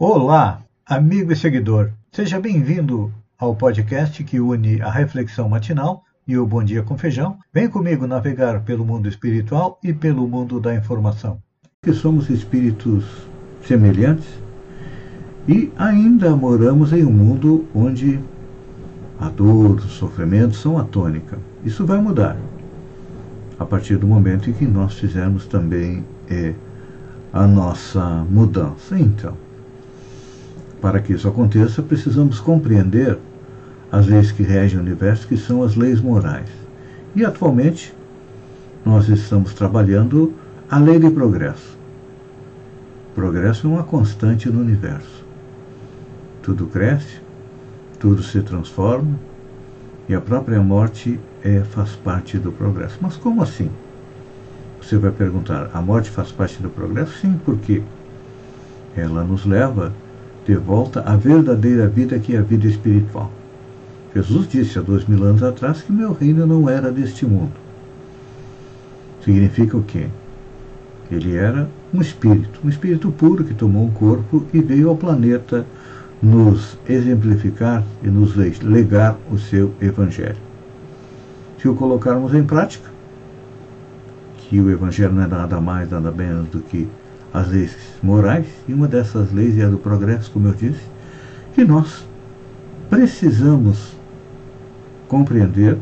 Olá, amigo e seguidor. Seja bem-vindo ao podcast que une a reflexão matinal e o Bom Dia com Feijão. Vem comigo navegar pelo mundo espiritual e pelo mundo da informação. Que somos espíritos semelhantes e ainda moramos em um mundo onde a dor, o sofrimento são a tônica. Isso vai mudar a partir do momento em que nós fizermos também é, a nossa mudança. Então, para que isso aconteça, precisamos compreender as leis que regem o universo, que são as leis morais. E atualmente nós estamos trabalhando a lei de progresso. Progresso é uma constante no universo. Tudo cresce, tudo se transforma e a própria morte é, faz parte do progresso. Mas como assim? Você vai perguntar: a morte faz parte do progresso? Sim, porque ela nos leva de volta à verdadeira vida que é a vida espiritual. Jesus disse há dois mil anos atrás que meu reino não era deste mundo. Significa o quê? Ele era um espírito, um espírito puro que tomou um corpo e veio ao planeta nos exemplificar e nos legar o seu evangelho. Se o colocarmos em prática, que o evangelho não é nada mais, nada menos do que as leis morais, e uma dessas leis é a do progresso, como eu disse, que nós precisamos compreender.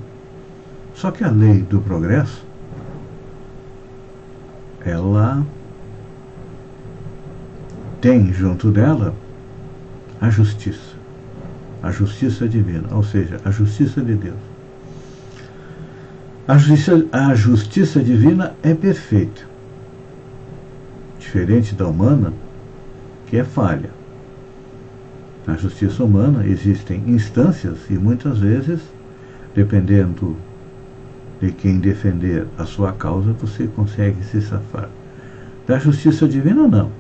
Só que a lei do progresso, ela tem junto dela a justiça, a justiça divina, ou seja, a justiça de Deus. A justiça, a justiça divina é perfeita diferente da humana, que é falha. Na justiça humana existem instâncias e muitas vezes, dependendo de quem defender a sua causa, você consegue se safar. Da justiça divina, não.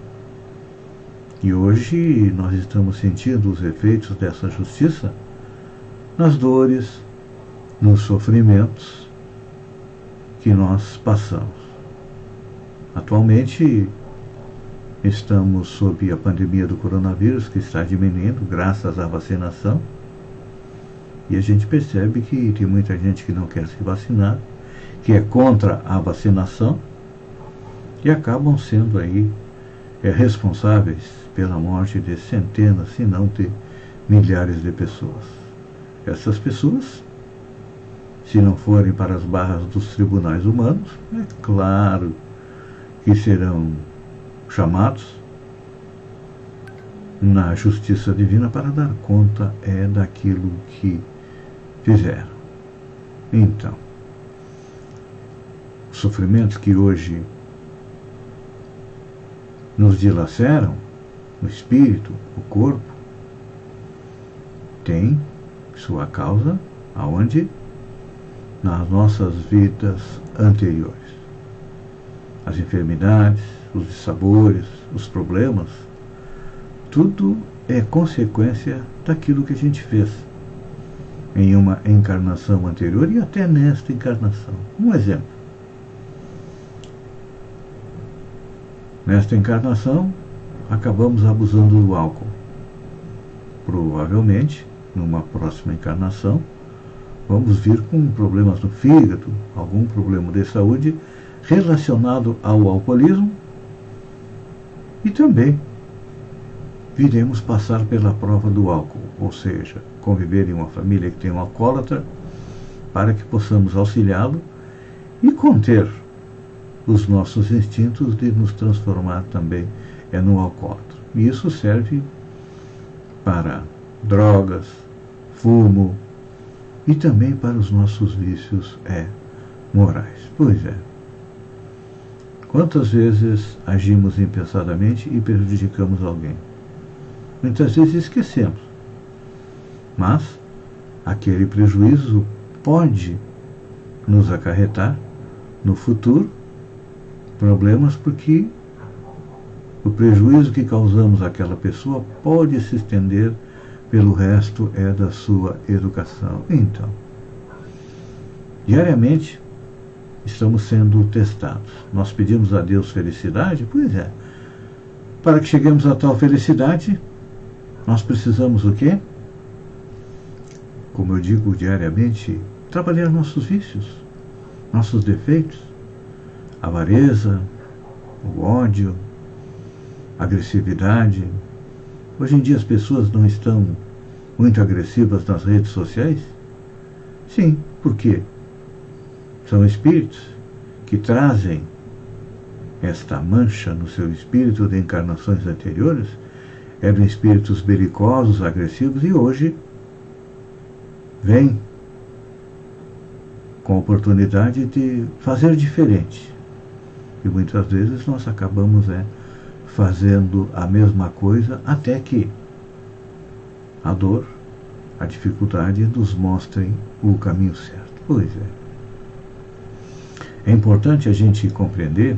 E hoje nós estamos sentindo os efeitos dessa justiça nas dores, nos sofrimentos que nós passamos. Atualmente, Estamos sob a pandemia do coronavírus, que está diminuindo graças à vacinação. E a gente percebe que tem muita gente que não quer se vacinar, que é contra a vacinação, e acabam sendo aí é, responsáveis pela morte de centenas, se não de milhares de pessoas. Essas pessoas, se não forem para as barras dos tribunais humanos, é claro que serão chamados na justiça divina para dar conta é daquilo que fizeram. Então, os sofrimentos que hoje nos dilaceram, o espírito, o corpo, tem sua causa aonde? Nas nossas vidas anteriores. As enfermidades, os dissabores, os problemas, tudo é consequência daquilo que a gente fez em uma encarnação anterior e até nesta encarnação. Um exemplo. Nesta encarnação, acabamos abusando do álcool. Provavelmente, numa próxima encarnação, vamos vir com problemas no fígado, algum problema de saúde relacionado ao alcoolismo e também viremos passar pela prova do álcool, ou seja, conviver em uma família que tem um alcoólatra, para que possamos auxiliá-lo e conter os nossos instintos de nos transformar também é no alcoólatra. E isso serve para drogas, fumo e também para os nossos vícios é, morais. Pois é. Quantas vezes agimos impensadamente e prejudicamos alguém? Muitas vezes esquecemos. Mas aquele prejuízo pode nos acarretar no futuro problemas porque o prejuízo que causamos àquela pessoa pode se estender pelo resto é da sua educação. Então, diariamente estamos sendo testados. Nós pedimos a Deus felicidade? Pois é. para que cheguemos a tal felicidade, nós precisamos o quê? Como eu digo diariamente, trabalhar nossos vícios, nossos defeitos, avareza, o ódio, agressividade. Hoje em dia as pessoas não estão muito agressivas nas redes sociais? Sim, por quê? São espíritos que trazem esta mancha no seu espírito de encarnações anteriores, eram espíritos belicosos, agressivos e hoje vêm com a oportunidade de fazer diferente. E muitas vezes nós acabamos é, fazendo a mesma coisa até que a dor, a dificuldade nos mostrem o caminho certo. Pois é. É importante a gente compreender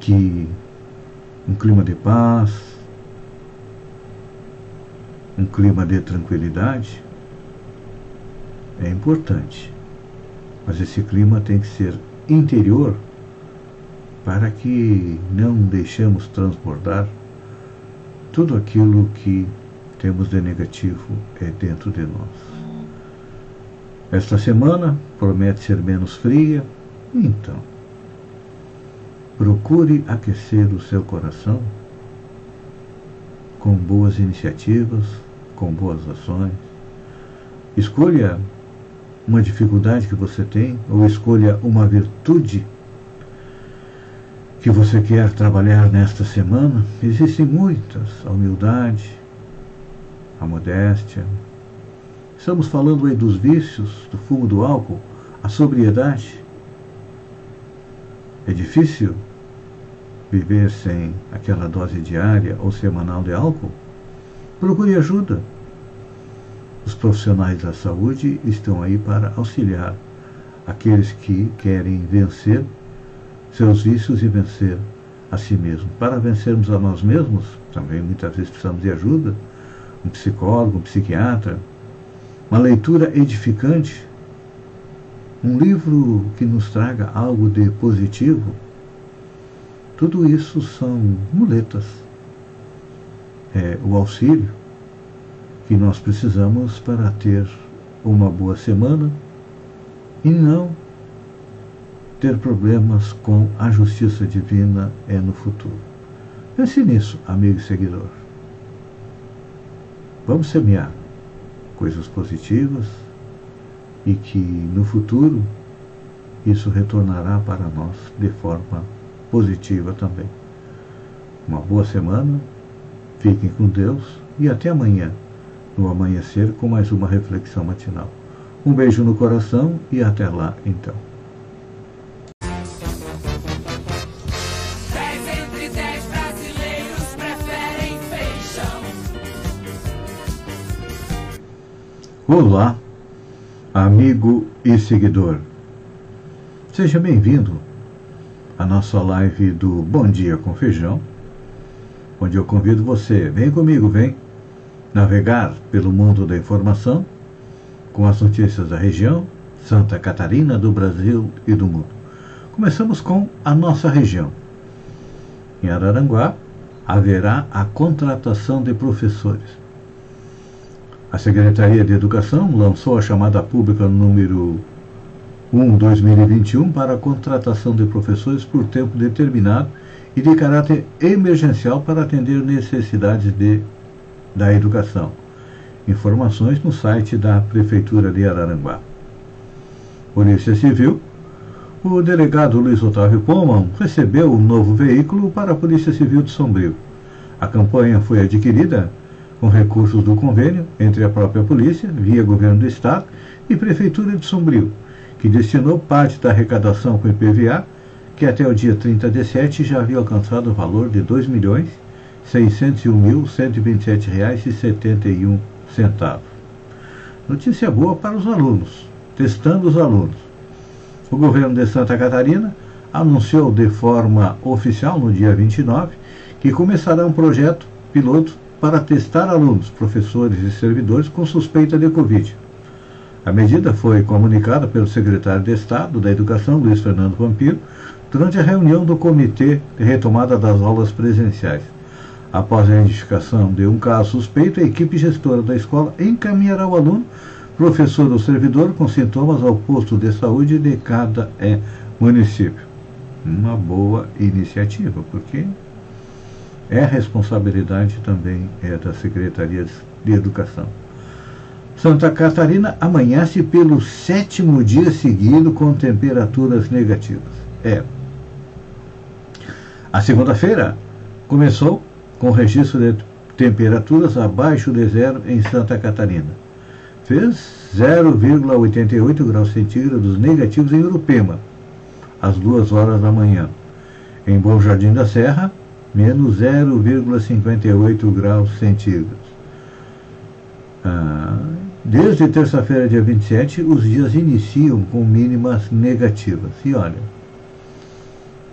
que um clima de paz, um clima de tranquilidade é importante. Mas esse clima tem que ser interior para que não deixemos transbordar tudo aquilo que temos de negativo é dentro de nós. Esta semana promete ser menos fria, então Procure aquecer o seu coração com boas iniciativas, com boas ações. Escolha uma dificuldade que você tem ou escolha uma virtude que você quer trabalhar nesta semana. Existem muitas: a humildade, a modéstia. Estamos falando aí dos vícios, do fumo do álcool, a sobriedade. É difícil viver sem aquela dose diária ou semanal de álcool? Procure ajuda. Os profissionais da saúde estão aí para auxiliar aqueles que querem vencer seus vícios e vencer a si mesmo. Para vencermos a nós mesmos, também muitas vezes precisamos de ajuda, um psicólogo, um psiquiatra, uma leitura edificante um livro que nos traga algo de positivo, tudo isso são muletas. É o auxílio que nós precisamos para ter uma boa semana e não ter problemas com a justiça divina é no futuro. Pense nisso, amigo e seguidor. Vamos semear coisas positivas e que no futuro isso retornará para nós de forma positiva também. Uma boa semana, fiquem com Deus e até amanhã, no amanhecer, com mais uma reflexão matinal. Um beijo no coração e até lá então. Olá, amigo e seguidor. Seja bem-vindo à nossa live do Bom Dia com Feijão, onde eu convido você, vem comigo, vem navegar pelo mundo da informação com as notícias da região, Santa Catarina, do Brasil e do mundo. Começamos com a nossa região. Em Araranguá haverá a contratação de professores. A Secretaria de Educação lançou a chamada pública número 1-2021 para a contratação de professores por tempo determinado e de caráter emergencial para atender necessidades de, da educação. Informações no site da Prefeitura de Araranguá. Polícia Civil. O delegado Luiz Otávio Poman recebeu um novo veículo para a Polícia Civil de Sombrio. A campanha foi adquirida com recursos do convênio entre a própria polícia, via governo do estado e prefeitura de Sombrio, que destinou parte da arrecadação com IPVA, que até o dia 30 de 7 já havia alcançado o valor de R$ 2.601.127,71. Notícia boa para os alunos, testando os alunos. O governo de Santa Catarina anunciou de forma oficial no dia 29 que começará um projeto piloto para testar alunos, professores e servidores com suspeita de Covid. A medida foi comunicada pelo secretário de Estado da Educação, Luiz Fernando Pampiro, durante a reunião do Comitê de Retomada das Aulas Presenciais. Após a identificação de um caso suspeito, a equipe gestora da escola encaminhará o aluno, professor ou servidor com sintomas ao posto de saúde de cada é, município. Uma boa iniciativa, porque é responsabilidade também é da Secretaria de Educação. Santa Catarina amanhece pelo sétimo dia seguido com temperaturas negativas. É. A segunda-feira começou com registro de temperaturas abaixo de zero em Santa Catarina. Fez 0,88 graus centígrados negativos em Urupema, às duas horas da manhã. Em Bom Jardim da Serra, menos 0,58 graus centígrados. Ah, desde terça-feira, dia 27, os dias iniciam com mínimas negativas. E olha,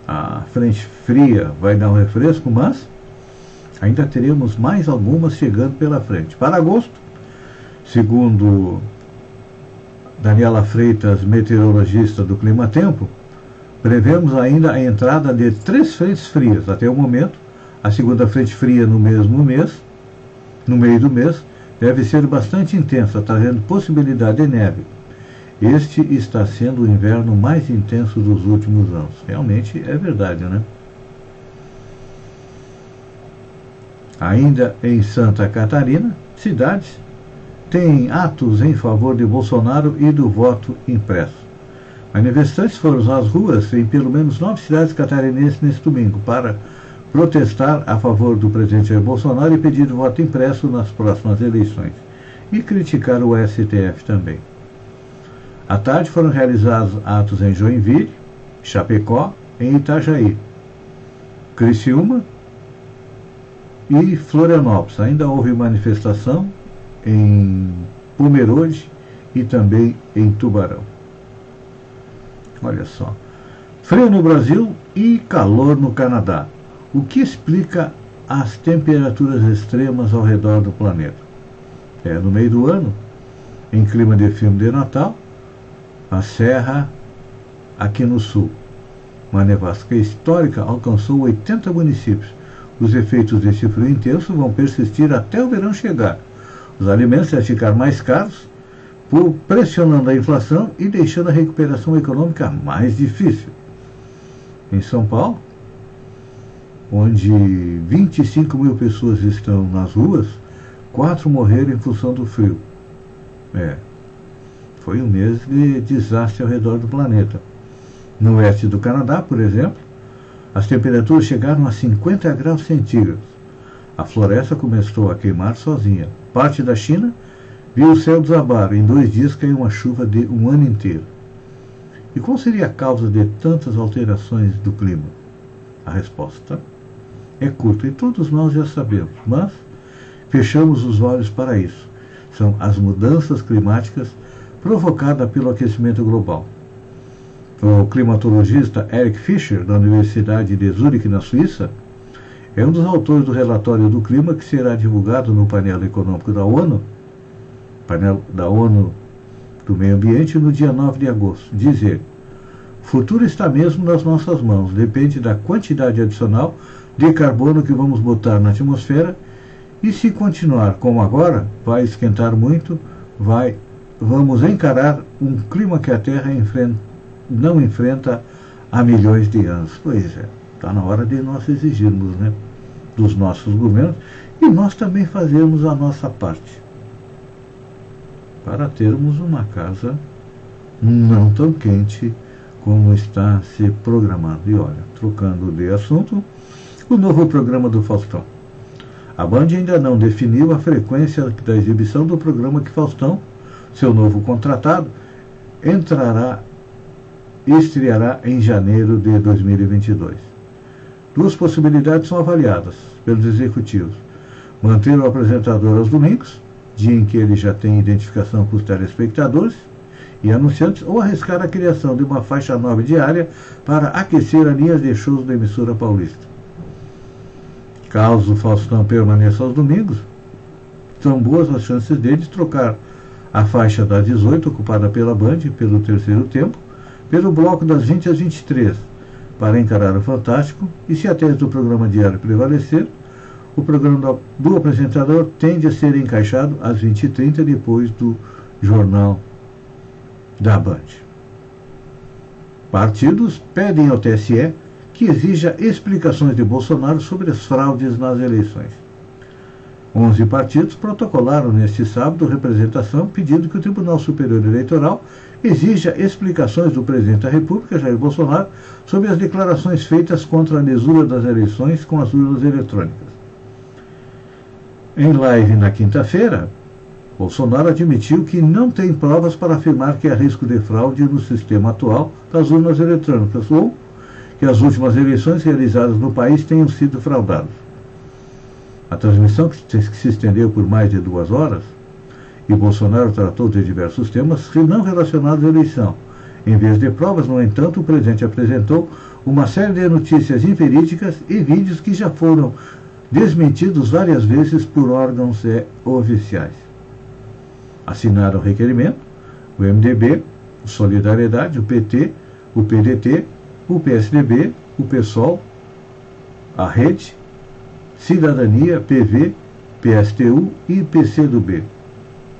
a frente fria vai dar um refresco, mas ainda teremos mais algumas chegando pela frente. Para agosto, segundo Daniela Freitas, meteorologista do Clima Tempo, prevemos ainda a entrada de três frentes frias até o momento. A segunda frente fria no mesmo mês, no meio do mês, deve ser bastante intensa, trazendo possibilidade de neve. Este está sendo o inverno mais intenso dos últimos anos. Realmente é verdade, né? Ainda em Santa Catarina, cidades têm atos em favor de Bolsonaro e do voto impresso. Manifestantes foram às ruas em pelo menos nove cidades catarinenses neste domingo para protestar a favor do presidente Jair Bolsonaro e pedir voto impresso nas próximas eleições. E criticar o STF também. À tarde foram realizados atos em Joinville, Chapecó, em Itajaí, Criciúma e Florianópolis. Ainda houve manifestação em Pomerode e também em Tubarão. Olha só. Frio no Brasil e calor no Canadá. O que explica as temperaturas extremas ao redor do planeta? É no meio do ano, em clima de filme de Natal, a serra aqui no sul. Uma nevasca histórica alcançou 80 municípios. Os efeitos desse frio intenso vão persistir até o verão chegar. Os alimentos vão ficar mais caros pressionando a inflação e deixando a recuperação econômica mais difícil. Em São Paulo, onde 25 mil pessoas estão nas ruas, quatro morreram em função do frio. É, foi um mês de desastre ao redor do planeta. No oeste do Canadá, por exemplo, as temperaturas chegaram a 50 graus centígrados. A floresta começou a queimar sozinha. Parte da China Viu o céu desabar. Em dois dias caiu uma chuva de um ano inteiro. E qual seria a causa de tantas alterações do clima? A resposta é curta e todos nós já sabemos, mas fechamos os olhos para isso. São as mudanças climáticas provocadas pelo aquecimento global. O climatologista Eric Fischer, da Universidade de Zurich, na Suíça, é um dos autores do relatório do clima que será divulgado no painel econômico da ONU painel da ONU do Meio Ambiente no dia 9 de agosto. Diz ele: o futuro está mesmo nas nossas mãos, depende da quantidade adicional de carbono que vamos botar na atmosfera e se continuar como agora, vai esquentar muito, vai vamos encarar um clima que a Terra enfrenta, não enfrenta há milhões de anos. Pois é, está na hora de nós exigirmos né, dos nossos governos e nós também fazermos a nossa parte para termos uma casa não tão quente como está se programando. E olha, trocando de assunto, o novo programa do Faustão. A Band ainda não definiu a frequência da exibição do programa que Faustão, seu novo contratado, entrará estreará em janeiro de 2022. Duas possibilidades são avaliadas pelos executivos: manter o apresentador aos domingos dia em que ele já tem identificação com os telespectadores e anunciantes, ou arriscar a criação de uma faixa nova diária para aquecer as linhas de shows da emissora paulista. Caso o Faustão permaneça aos domingos, são boas as chances dele de trocar A faixa das 18, ocupada pela Band, pelo terceiro tempo, pelo bloco das 20 às 23, para encarar o Fantástico, e se a tese do programa diário prevalecer, o programa do apresentador tende a ser encaixado às 20h30, depois do Jornal da Band. Partidos pedem ao TSE que exija explicações de Bolsonaro sobre as fraudes nas eleições. Onze partidos protocolaram neste sábado representação pedindo que o Tribunal Superior Eleitoral exija explicações do presidente da República, Jair Bolsonaro, sobre as declarações feitas contra a lesura das eleições com as urnas eletrônicas. Em live na quinta-feira, Bolsonaro admitiu que não tem provas para afirmar que há risco de fraude no sistema atual das urnas eletrônicas ou que as últimas eleições realizadas no país tenham sido fraudadas. A transmissão, que se estendeu por mais de duas horas, e Bolsonaro tratou de diversos temas não relacionados à eleição. Em vez de provas, no entanto, o presidente apresentou uma série de notícias inverídicas e vídeos que já foram desmentidos várias vezes por órgãos oficiais. Assinaram o requerimento o MDB, o Solidariedade, o PT, o PDT, o PSDB, o PSOL, a Rede, Cidadania, PV, PSTU e PCdoB.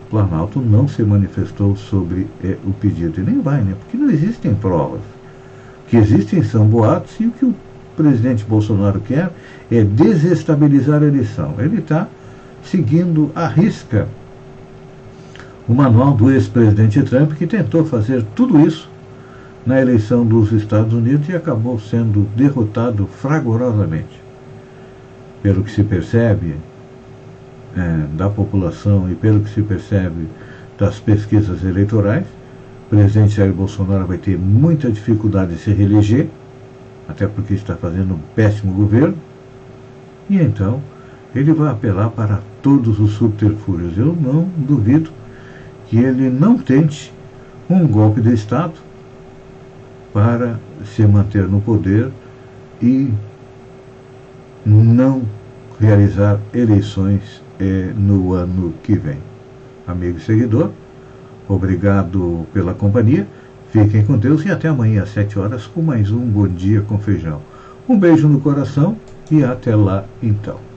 O Planalto não se manifestou sobre é, o pedido e nem vai, né? Porque não existem provas. O que existem são boatos e o que o presidente Bolsonaro quer é desestabilizar a eleição. Ele está seguindo a risca o manual do ex-presidente Trump, que tentou fazer tudo isso na eleição dos Estados Unidos e acabou sendo derrotado fragorosamente. Pelo que se percebe é, da população e pelo que se percebe das pesquisas eleitorais, o presidente Jair Bolsonaro vai ter muita dificuldade de se reeleger, até porque está fazendo um péssimo governo, e então ele vai apelar para todos os subterfúgios. Eu não duvido que ele não tente um golpe de Estado para se manter no poder e não realizar eleições eh, no ano que vem. Amigo e seguidor, obrigado pela companhia. Fiquem com Deus e até amanhã às 7 horas com mais um Bom Dia com Feijão. Um beijo no coração e até lá então.